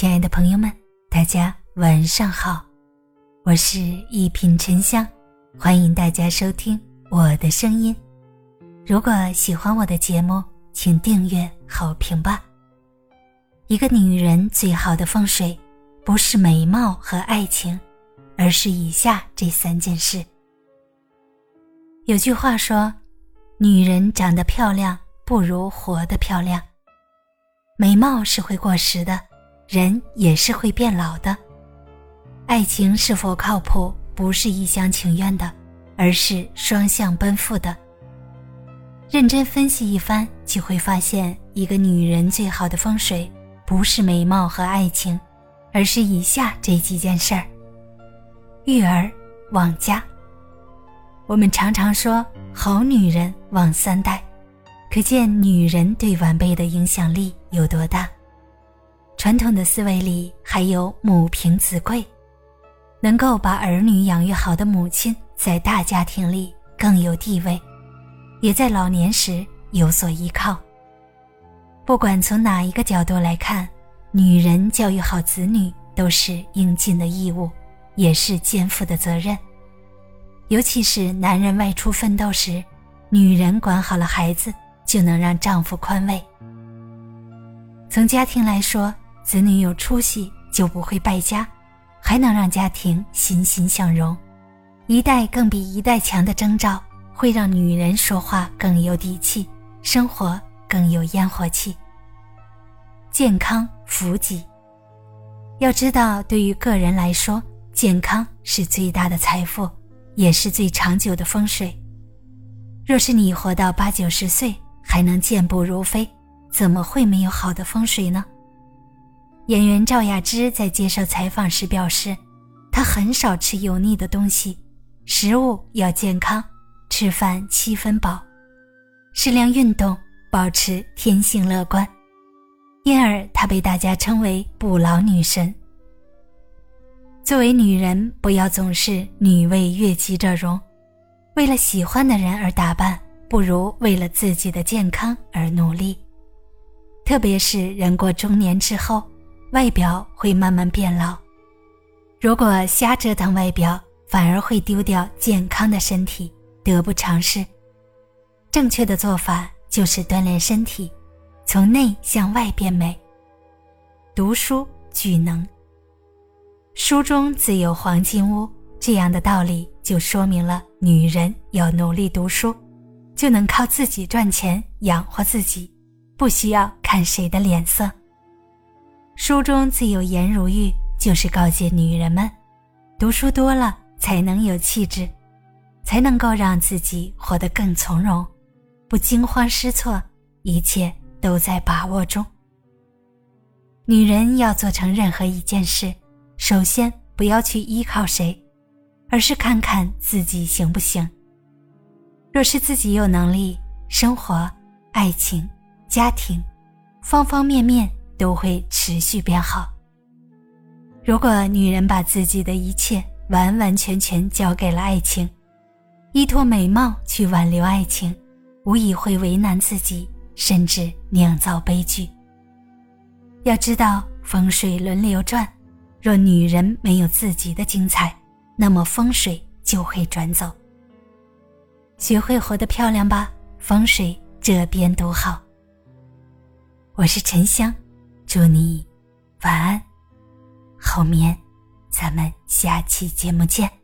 亲爱的朋友们，大家晚上好，我是一品沉香，欢迎大家收听我的声音。如果喜欢我的节目，请订阅好评吧。一个女人最好的风水，不是美貌和爱情，而是以下这三件事。有句话说：“女人长得漂亮，不如活得漂亮。”美貌是会过时的。人也是会变老的，爱情是否靠谱，不是一厢情愿的，而是双向奔赴的。认真分析一番，就会发现，一个女人最好的风水，不是美貌和爱情，而是以下这几件事儿：育儿旺家。我们常常说，好女人旺三代，可见女人对晚辈的影响力有多大。传统的思维里还有母凭子贵，能够把儿女养育好的母亲，在大家庭里更有地位，也在老年时有所依靠。不管从哪一个角度来看，女人教育好子女都是应尽的义务，也是肩负的责任。尤其是男人外出奋斗时，女人管好了孩子，就能让丈夫宽慰。从家庭来说，子女有出息就不会败家，还能让家庭欣欣向荣，一代更比一代强的征兆，会让女人说话更有底气，生活更有烟火气。健康福己，要知道，对于个人来说，健康是最大的财富，也是最长久的风水。若是你活到八九十岁还能健步如飞，怎么会没有好的风水呢？演员赵雅芝在接受采访时表示，她很少吃油腻的东西，食物要健康，吃饭七分饱，适量运动，保持天性乐观，因而她被大家称为“不老女神”。作为女人，不要总是女为悦己者容，为了喜欢的人而打扮，不如为了自己的健康而努力。特别是人过中年之后。外表会慢慢变老，如果瞎折腾外表，反而会丢掉健康的身体，得不偿失。正确的做法就是锻炼身体，从内向外变美。读书聚能，书中自有黄金屋，这样的道理就说明了女人要努力读书，就能靠自己赚钱养活自己，不需要看谁的脸色。书中自有颜如玉，就是告诫女人们，读书多了才能有气质，才能够让自己活得更从容，不惊慌失措，一切都在把握中。女人要做成任何一件事，首先不要去依靠谁，而是看看自己行不行。若是自己有能力，生活、爱情、家庭，方方面面。都会持续变好。如果女人把自己的一切完完全全交给了爱情，依托美貌去挽留爱情，无疑会为难自己，甚至酿造悲剧。要知道风水轮流转，若女人没有自己的精彩，那么风水就会转走。学会活得漂亮吧，风水这边独好。我是沉香。祝你晚安，后面，咱们下期节目见。